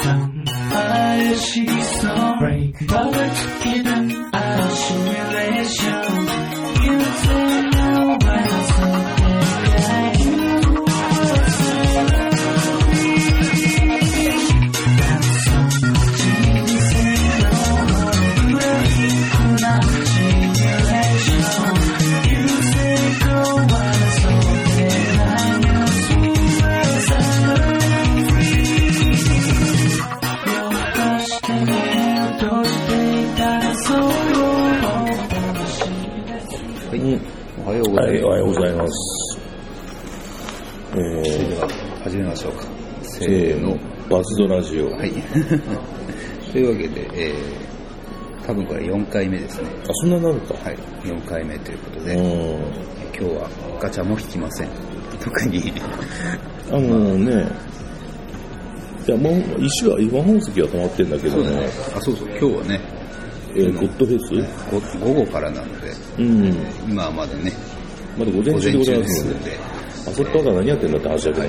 Sunfire, she's so brave, but in uh, an assimilation. えす。ー、では、始めましょうか。せせーの、バズドラジオ。はい。というわけで、えー、多分これ4回目ですね。あ、そんなになるか。はい、4回目ということで、うん。今日はガチャも引きません。特に。あのね、いや、もう、石は、今本石は止まってんだけどね、あ、そうそう、今日はね、えー、ゴッドフェス？ご午後からなので、うん。今はまだね、まだ午午前前中でございますすので、ので、あそこから何やってんだって話だけど、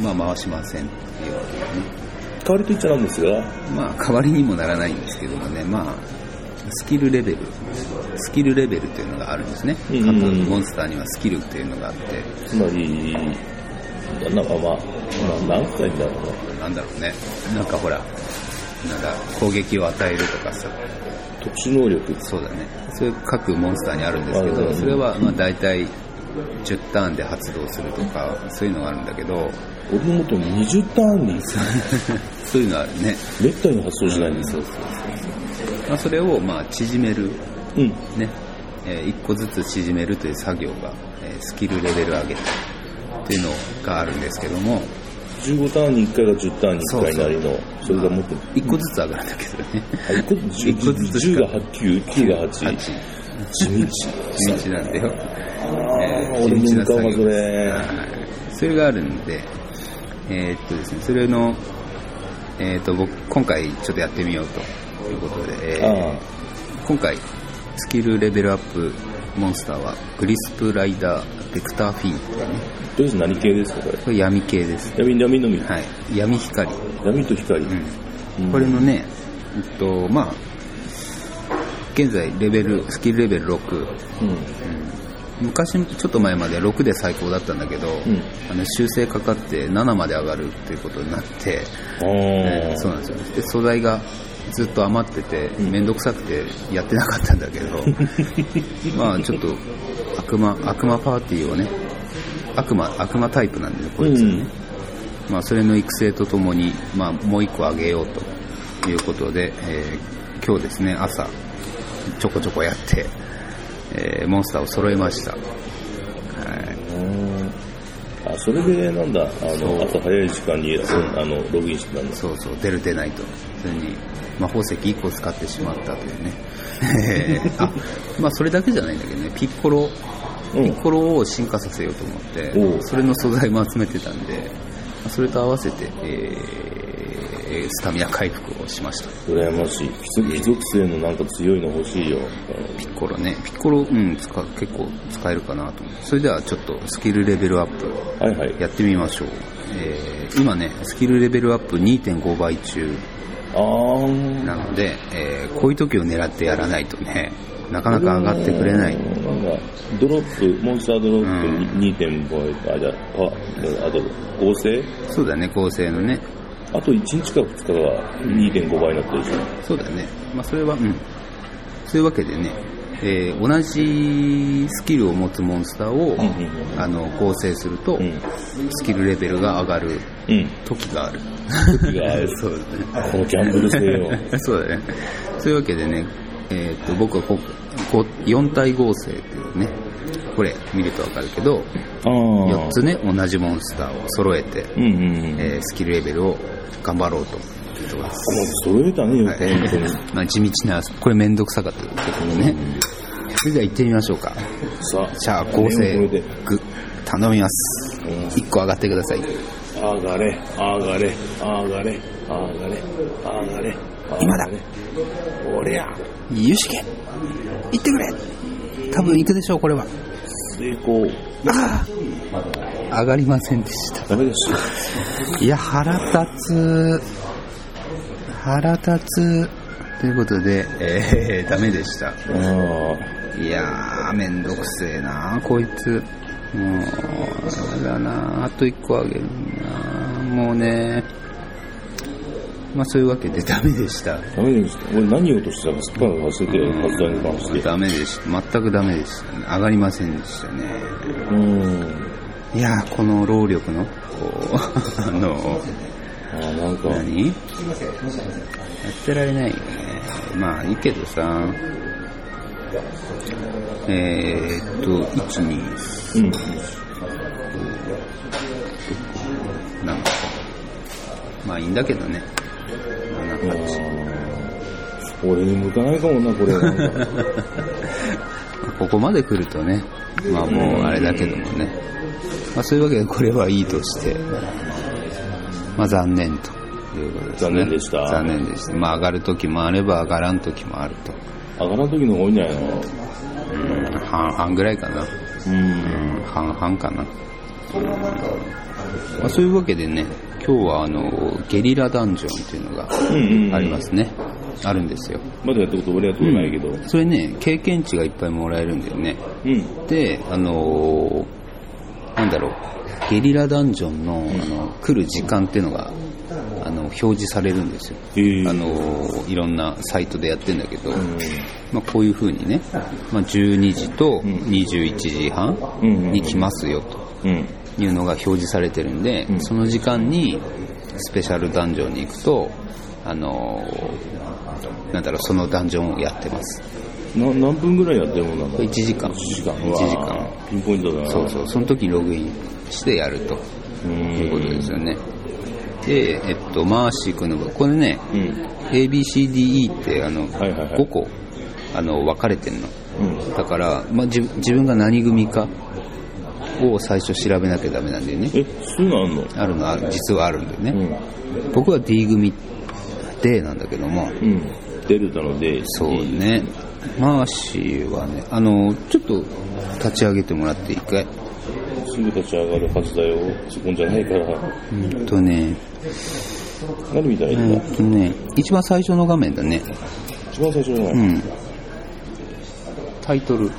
まあ回しませんっていうわけでね。代わりと言っちゃなんですが、まあ代わりにもならないんですけどもね、まあ、スキルレベル、スキルレベルというのがあるんですね。うん各モンスターにはスキルというのがあって、つまり、なんかまあ、まあ、何回だろうな。なんだろうね、なんかほら、なんか攻撃を与えるとかさ、特殊能力。そうだね、そういう各モンスターにあるんですけど、それはまあ大体10ターンで発動するとか、そういうのがあるんだけど、俺のもとに20ターンに、そういうのあるね。めったに発動しないんですよ。まあ、それをまあ縮める、うん。ね、え1個ずつ縮めるという作業が、えースキルレベル上げっていうのがあるんですけども、15ターンに1回が10ターンに1回なりの、それがもっと、1個ずつ上がるんだけどね。あ、1個ずつ一個ずつし10かが8、9、9が8。8地道。地道なんだよ。あー俺も向かうわ、それ。はいそれがあるんで、えーっとですね、それの、えーっと、僕、今回ちょっとやってみようということで、えーあ今回、スキルレベルアップモンスターは、グリスプライダー、ベクターフィンっていうね、あ、とりあえず何系ですか、これ？これ闇系です。闇、闇のみ？はい。闇光。闇と光。うん。うんこれのね、えっと、まあ、現在レベル、スキルレベル6、うん。昔、ちょっと前まで6で最高だったんだけど、んあの修正かかって7まで上がるっていうことになって、あえーあ。そうなんですよ。で、素材がずっと余ってて、めんどくさくてやってなかったんだけど、まあちょっと悪魔、悪魔パーティーをね、悪魔、悪魔タイプなんでね、こいつはね。まあそれの育成とともに、まあもう一個上げようということで、えー今日ですね、朝、ちょこちょこやって、えーモンスターを揃えました。はい。うんあ、それで、なんだ、あの、朝早い時間に、あの、ログインしてたんです。そうそう、出る出ないと。それに、魔法石1個使ってしまったというね。あ、まあそれだけじゃないんだけどね、ピッコロ、うんピッコロを進化させようと思って、それの素材も集めてたんで、まあそれと合わせて、えースタミナ回復をしました。羨ましい。貴族性のなんか強いの欲しいよ。ピッコロね。ピッコロ、うん、使う結構使えるかなと思って。それではちょっとスキルレベルアップはいはい。やってみましょう。えー今ね、スキルレベルアップ2.5倍中。なので、えーこういう時を狙ってやらないとね、なかなか上がってくれない。なんか、ドロップ、モンスタードロップ2.5倍、あ、じゃあ、あと、合成？そうだね、構成のね。あと1日か2日は2.5倍になってるでしょ。そうだね。まあそれは、うん。そういうわけでね、えー同じスキルを持つモンスターを、うんうんあの、合成すると、うん。スキルレベルが上がるうん。時がある。時がある そうだね。このギャンブル性を。そうだね。そういうわけでね、えーっと、僕はここ4体合成っていうね、これ見るとわかるけど、ああ。4つね、同じモンスターを揃えて、うんうんうん。えースキルレベルを頑張ろうというところです。もう揃えたね、よはいく、本当に。まあ地道な、これめんどくさかったけどね。それでは行ってみましょうか。さあ、じゃあ構成グ、頼みます。うん1個上がってください。上がれ、上がれ、上がれ、上がれ、上がれ。今だ上がれ。おりゃ、ゆしけ行ってくれ多分行くでしょう、これは。成功。上がりませんでした。ダメです。いや、腹立つ。腹立つ。ということで、えー、ダメでした。あいやー、めんどくせえなこいつ。もう、やだなあと一個あげるなもうね、まあそういうわけでダメでした。あ、ダメです。俺何言おうとしてたかすっかり忘れて、発談に関して。ダメでした。全くダメでしたね。上がりませんでしたね。うん。いやー、この労力の、こう、あの、あなんか、何？やってられないよね。まあいいけどさ、えー、っと、1、2、うん。なんか、まあいいんだけどね。7、8。俺に向かないかもな、これ。なんかここまで来るとね、まあもうあれだけどもね。まあそういうわけでこれはいいとして、まあ残念ということですね。残念でした残念でした。まあ上がる時もあれば上がらん時もあると。上がらん時の方が多いんじゃないの？うん、半々ぐらいかな。うん。うん、半々かな。うんまあ、そういうわけでね、今日はあの、ゲリラダンジョンっていうのがうんうん。ありま。すね。あるんですよ。まだやったこと俺やったことないけど。それね、経験値がいっぱいもらえるんだよね。うん。で、あのーなんだろう、ゲリラダンジョンのあの来る時間っていうのが、あの、表示されるんですよ。あのーいろんなサイトでやってんだけど、うん。まあ、こういう風にね、まあ、12時とうん21時半うん。に来ますよとうん。いうのが表示されてるんで、うんその時間にスペシャルダンジョンに行くと、あのーなんだろう、そのダンジョンをやってます。な何分ぐらいやってるもんなんだ1時間。1時間。1時間。ピンポイントだな。そうそう、その時にログインしてやるとうん。いうことですよね。で、えっと、マーシー君の、これね、うん。ABCDE ってあの、はいはいはい5個、あの、分かれてんの。うん。だから、まあ、自自分が何組かを最初調べなきゃダメなんだよね。え、そういうのあんの？あるのある、実はあるんだようね。ん。僕は D 組 D なんだけども、うん。デルタので、そうね。マーシーはね、あの、ちょっと立ち上げてもらっていいかいすぐ立ち上がるはずだよ。そこんじゃないから。うんとね、何みたいうんな。とね、一番最初の画面だね。一番最初の。うん。タイトル。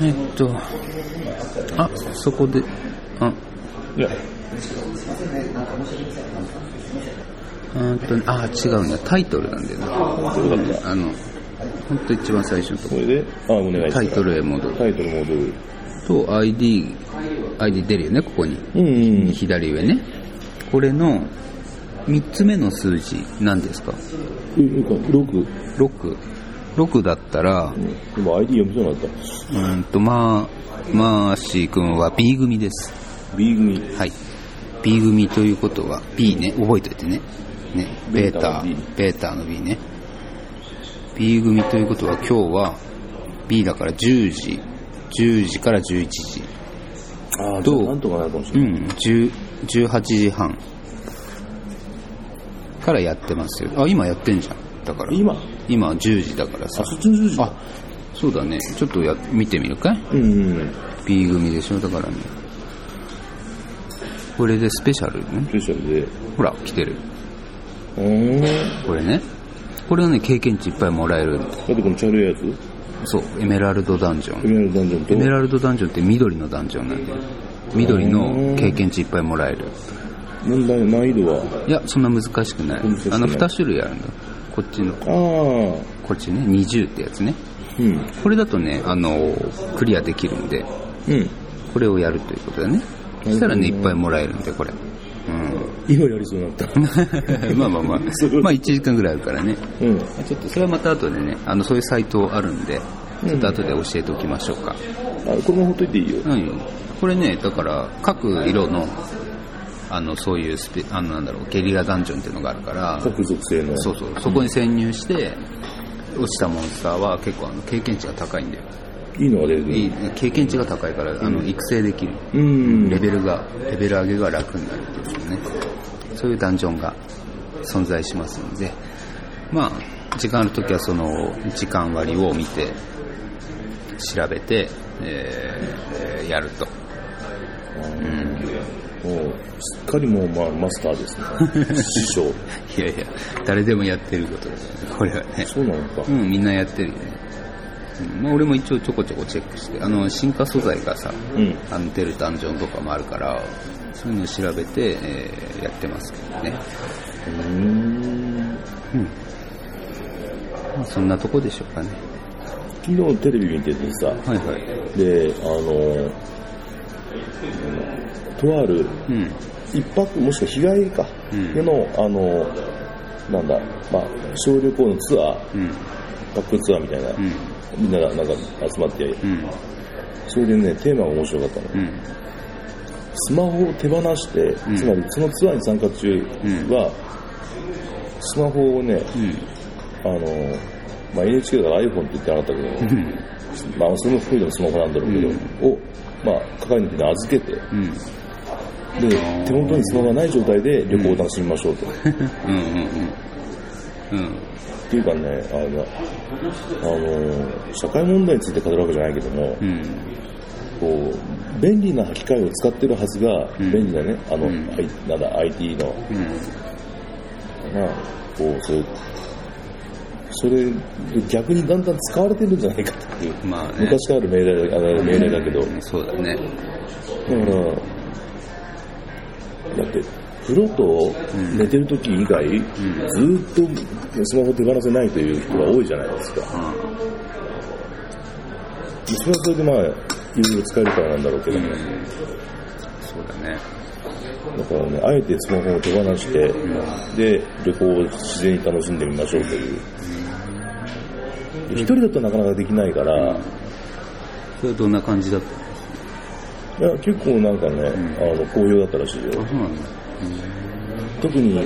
えっと、あ、そこで、あ、いや、うーんとね、あ、違うんだ。タイトルなんだよな。そうだった。あの、ほんと一番最初のとここれで、あ、お願いします。タイトルへ戻る。タイトル戻る。と、ID、ID 出るよね、ここに。うんうん。左上ね。これの、三つ目の数字、何ですか、6。?6。6だったら、でも ID 読みそうになっうーんと、まあ、マーシー君は B 組です。た。B 組。はい。B 組ということは、B ね、覚えておいてね。ね、ベータベータの B、ね。B 組ということは、今日は B だから10時、10時から11時。ああ、どうじゃあなんとかなるかもしうれない。ん、10 18時半からやってますよ。あ、今やってんじゃん。だから。今？今10時だからさあ、。そっちの10時？あ、そうだね。ちょっとや見てみるかいうんうん。?B 組でしょ？だからね。これでスペシャルね。スペシャルで。ほら、来てる。うーん。これね。これはね、経験値いっぱいもらえる。だってこの茶色いやつ？そう、エメラルドダンジョン。エメラルドダンジョンと？エメラルドダンジョンって緑のダンジョンなんで、緑の経験値いっぱいもらえる。問題、難易度は？いや、そんな難しくない。難しくないあの、2種類あるんだ。こっちの。こっちね、20ってやつね。うん。これだとね、あの、クリアできるんで、うん。これをやるということだね。そしたらね、いっぱいもらえるんで、これ。うん。今やりそうになった。まあまあまあ、まあ1時間ぐらいあるからね。うん。ちょっとそれはまた後でね、あの、そういうサイトあるんで、ちょっと後で教えておきましょうか。あ、これもほっといていいよ。うん。これね、だから、各色の、あの、そういうスペ、あの、なんだろう、ゲリラダンジョンっていうのがあるから、各属性の。そうそう、そこに潜入して、落ちたモンスターは結構あの経験値が高いんだよ。いいのが出てくる。いい経験値が高いから、あの、育成できる。うん。レベルが、レベル上げが楽になるっていうね。そういうダンジョンが存在しますので、まあ、時間あるときはその時間割を見て、調べて、えーやると。うん。もうすっかりもう、まあ、マスターですね。師匠。いやいや、誰でもやってることだよね、これはね。そうなのか。うん、みんなやってるよね。うんまあ、俺も一応ちょこちょこチェックして、あの、進化素材がさ、うん。あの出るダンジョンとかもあるから、そういうのを調べて、えーやってますけどね。うーん。うん。まあ、そんなとこでしょうかね。昨日テレビ見ててさ、はいはい。で、あの、とあるうん。一泊、もしくは日帰りか、うんでの、あの、なんだ、まあ、小旅行のツアー、うん。バックツアーみたいな、うん。みんながなんか集まって、うん。それでね、テーマが面白かったの。うん。スマホを手放して、うんつまりそのツアーに参加中は、スマホをね、うん。あの、まあ、NHK だから iPhone って言ってなかったけど、うん。まあ、その含めてもスマホなんだろうけど、うんを、まあ、係に預けて、うん。で、手元にスマホがない状態で旅行を楽しみましょうと。うん。うん。うん。っていうかね、あの、あの、社会問題について語るわけじゃないけども、うん。こう、便利な機械を使ってるはずが、うん便利なね、あの、うんあいなんだ、IT の、うん。が、こう、それ、それ逆にだんだん使われてるんじゃないかっていう、まあね。昔からある命令あの命令だけど、うんそうだね。だから、だって、風呂と寝てる時以外、ずーっとスマホ手放せないという人が多いじゃないですか。それはそれでまあ、いろいろ使えるからなんだろうけども、うん。そうだね。だからね、あえてスマホを手放して、で、旅行を自然に楽しんでみましょうという。一人だとなかなかできないから、それはどんな感じだったいや、結構なんかね、あの、好評だったらしいよ。うなんだ。特に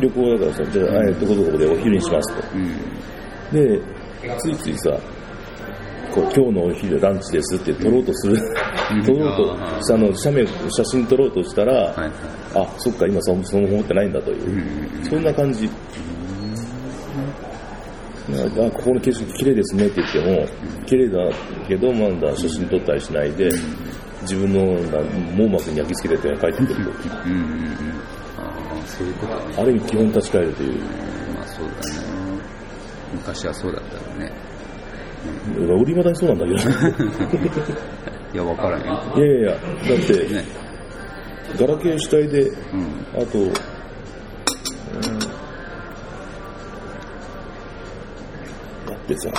旅行だからさ、じゃあ、あえどこどこでお昼にしますと。うん。で、ついついさ、こう今日のお昼ランチですって撮ろうとする、撮ろうとあの、写メ、写真撮ろうとしたら。あ、そっか、今そのその持ってないんだという、うん。そんな感じ。あ、ここの景色綺麗ですねって言っても、綺麗だけど、まだ写真撮ったりしないで、自分のな網膜に焼き付けて帰ってくると。うんうんうん。ああ、そういうことね。ある意味基本立ち返るという。まあそうだね。昔はそうだったよね。売りまだにそうなんだけど。いや、わからんよ。いやいやいや、だって、ね。ガラケー主体で、うん。あと、うんだってさ、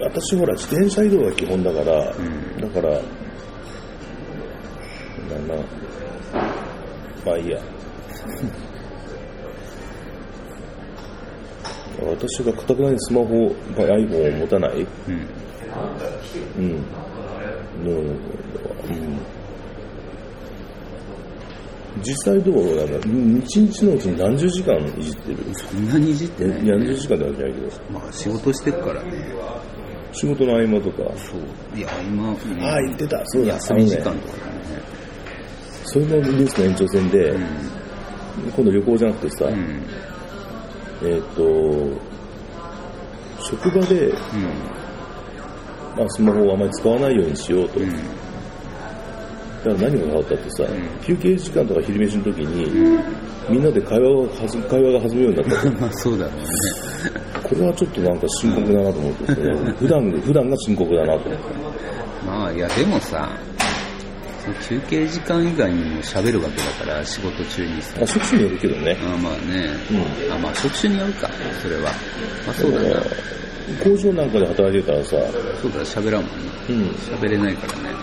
私ほら自転車移動が基本だから、んだから、なまあいいや。私がかたくなにスマホ、まあ iPhone を持たない、うん。うん。の、うん。実際どうなの？一日のうちに何十時間いじってる？そんなにいじってない、いや、何十時間ではないけど、まあ仕事してるからね。仕事の合間とか、そう。いや、今、うんああ、言ってた、そうだ、休み時間とかだね。それのニュースの延長線で、うん。今度旅行じゃなくてさ、うん。えーっと、職場で、うん。まあ、スマホをあまり使わないようにしようと。うん。だから何が変わったってさ、ん休憩時間とか昼飯の時に、みんなで会話を会話が弾むようになったと。まあそうだろうね。これはちょっとなんか深刻だなと思って、普段、普段が深刻だなと思って。まあいや、でもさ、その休憩時間以外にも喋るわけだから、仕事中にさ。あ、職種によるけどね。あまあね、うあまあ職種によるか、それは。まあそうだな。工場なんかで働いてたらさ、そうだ、喋らんもんな。うん。喋れないからね。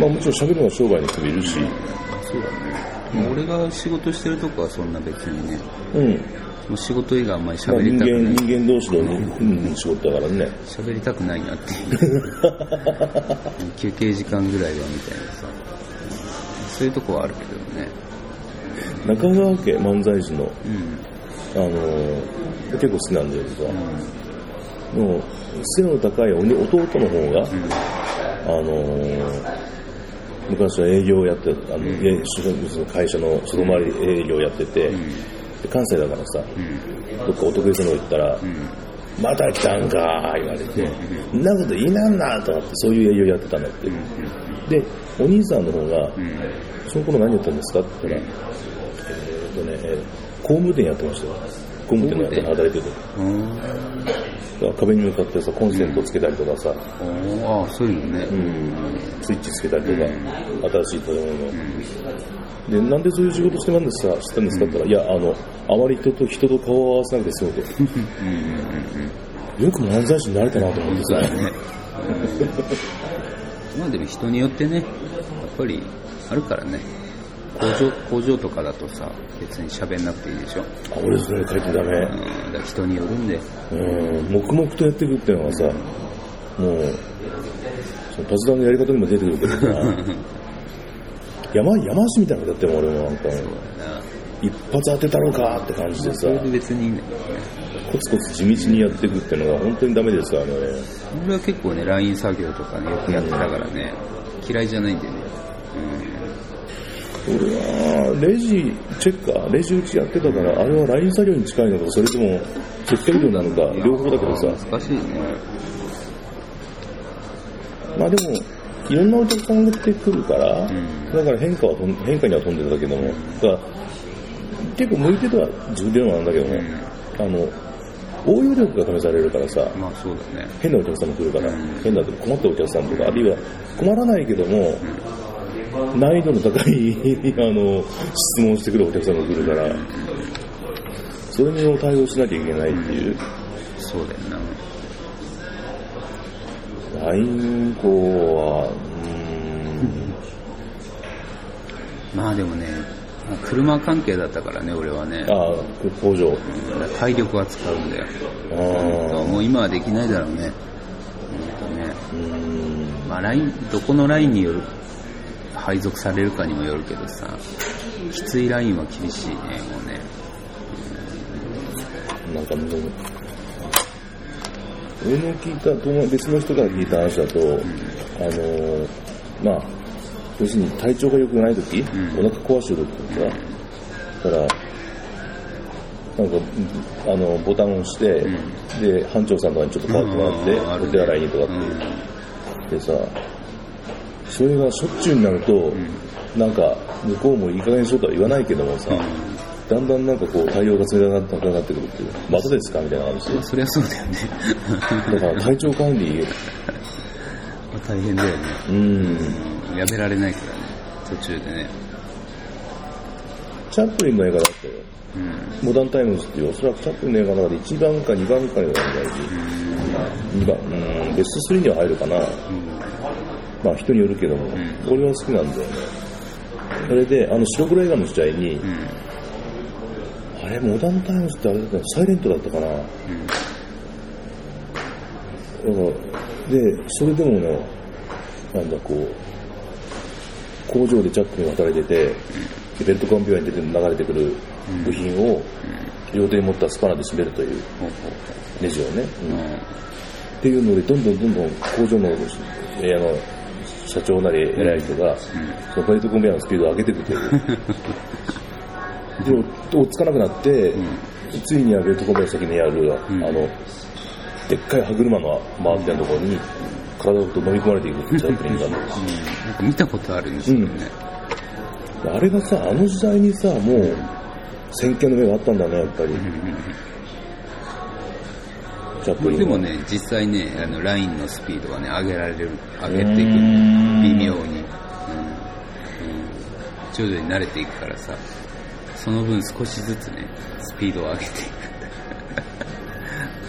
まあもちろん喋るのは商売の人もいるし、そうだね。まあ俺が仕事してるとこはそんな別にね、うん。もう仕事以外あんまりまあ喋り人間、たくない。人間同士の、うん、仕事だからね。喋りたくないなっていう。休憩時間ぐらいはみたいなさ。そういうとこはあるけどね。中川家漫才師の、うん。あのー結構好きなんだけどさ、もう背の高い弟の方が、あのー昔は営業をやってあの、んえその会社の外回り営業をやってて、うん。で関西だからさ、うん。どっかお得意の行ったら、うん。また来たんかー言われて、そんなこと言いなんなとかってそういう営業やってたんだって。で、お兄さんの方が、うん。その頃何やったんですか？って言ったら、えーっとね、えー工務店やってましたよ。工務店で働いてて。うん。だから壁に向かってさ、コンセントつけたりとかさ、ああ、そういうのね。うん、スイッチつけたりとか、新しい建物の。で、なんでそういう仕事してたんですかしたんですかって言ったら、いや、あの、あまり人と人と顔を合わせなくて済むと。よく漫才師になれたなと思ってさ。ね。まあでも人によってね、やっぱりあるからね。工場、工場とかだとさ、別に喋んなくていいでしょ。あ俺それ書いてダメ。うん。だから人によるんで。うん、黙々とやっていくっていうのはさ、もう、そのパズダのやり方にも出てくるけどさ、山、山足みたいなことやっても俺もなんか、一発当てたろかって感じでさそ、れで別に。コツコツ地道にやっていくっていうのが本当にダメですからね。俺は結構ね、ライン作業とかね、よくやってたからね、嫌いじゃないんだよね。俺は、レジ、チェッカー、レジ打ちやってたから、あれはライン作業に近いのか、それとも接客業なのか、うん。両方だけどさ、難しいね。まあでも、いろんなお客さんが来てくるから、ん。だから変化は変化には飛んでたけども、だから結構向いてたは重量なんだけども、あの、応用力が試されるからさ、まあそうだね。変なお客さんも来るから、うん。変な困ったお客さんとか、あるいは困らないけども、難易度の高い あの質問してくるお客さんが来るから、それに対応しなきゃいけないっていう、そうだよな。LINE 校は、うまあでもね、まあ車関係だったからね、俺はね。ああ、工場。体力は使うんだよ。ああ、もう今はできないだろうね。本当ね。うーん、まあライン、どこのラインによる、配属されるかにもよるけどさ、きついラインは厳しいね、もうね。なんか俺の聞いた、別の人から聞いた話だと、あのー、まあ、要するに体調が良くない時、ん。お腹壊してるってさ、だから、なんか、あの、ボタンを押して、で、班長さんとかにちょっと代わってもらって、お手洗いにとかって、でさ、それがしょっちゅうになると、なんか、向こうもいい加減にしろとは言わないけどもさ、だんだんなんかこう対応が冷たくなってなってくるっていう、またですか？みたいな感じ。そりゃそうだよね。だから体調管理、まあ大変だよね。うん、やめられないからね、途中でね。チャップリンの映画だったよ。うん。モダンタイムズっていう、おそらくチャップリンの映画の中で1番か2番かにはない2番、うん、ベスト3には入るかな。まあ人によるけども、ん俺は好きなんだよね。それで、あの白黒映画の時代に、うん。あれ、モダンタイムズってあれだったのサイレントだったかな。だからで、それでもね、なんだこう、工場でチャックに働いてて、でベルトコンベヤーに出て流れてくる部品を両手に持ったスパナで締めるというネジをね、うん。っていうので、どんどんどんどん工場の、えーあの社長なり偉い人が、そのベルトコンベヤーのスピードを上げていくという。で、追っつかなくなって、ついにはベルトコベヤー先にある、んあの、でっかい歯車の回ってるところに、体ごと飲み込まれていくチャップリンがあるんですうん。なんか見たことあるんですよね。あれがさ、あの時代にさ、もう、先見の目があったんだね、やっぱり。チャップリンでもね、実際ね、あの、ラインのスピードはね、上げられる、上げていく微妙に。徐々に慣れていくからさ、その分少しずつね、スピードを上げてい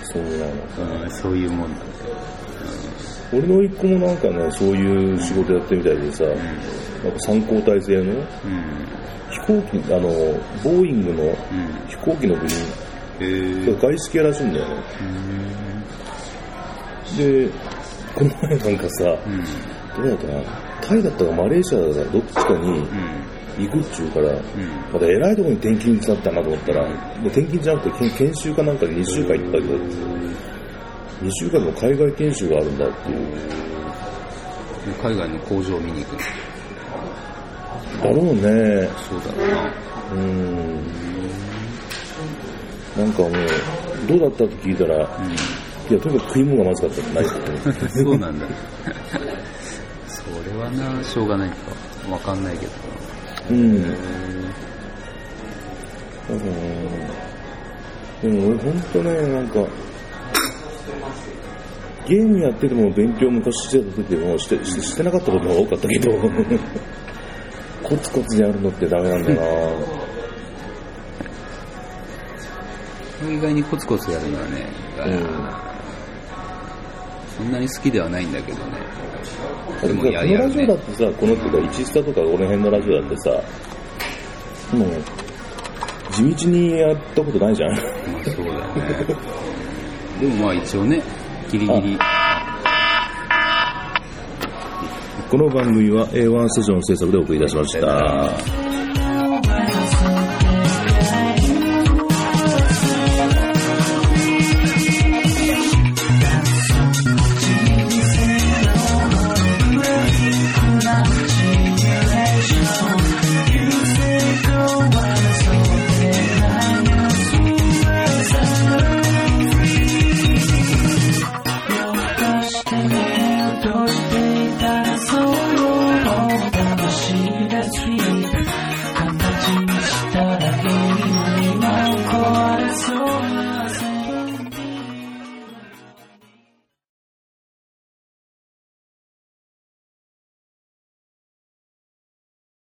そうなの。く。うん、そういうもんだよ。俺の一個もなんかね、そういう仕事やってみたいでさ、なんか参考体制のうん。飛行機、あの、ボーイングのうん。飛行機の部品へーが外資系らしいんだよね。で、この前なんかさ、うん。どうだったかな？タイだったかマレーシアだったかどっちかにうん。行くっちゅうから、うん。また偉いところに転勤になったなと思ったら、で転勤じゃなくて研研修かなんかで2週間行ったけど、2週間の海外研修があるんだっていう。海外の工場を見に行くの。だろうね。そうだろうな。うん。なんかもう、どうだったって聞いたら、いや、とにかく食い物がまずかったってない そうなんだ。な、しょうがないか。わかんないけど。うん。多分でも俺ほんとね、なんか、ゲームやってても勉強昔してた時もしてしてしてなかったことが多かったけど、コツコツやるのってダメなんだよ 意外にコツコツやるのはね、なそんなに好きではないんだけどね。うん。でもこのややるねラジオだってさ、このっていうか、1スタとかこの辺のラジオだってさ、もう、地道にやったことないじゃん。まあそうだよね。でもまあ一応ね、ギリギリ。この番組は A1 ステーション制作でお送りいたしました。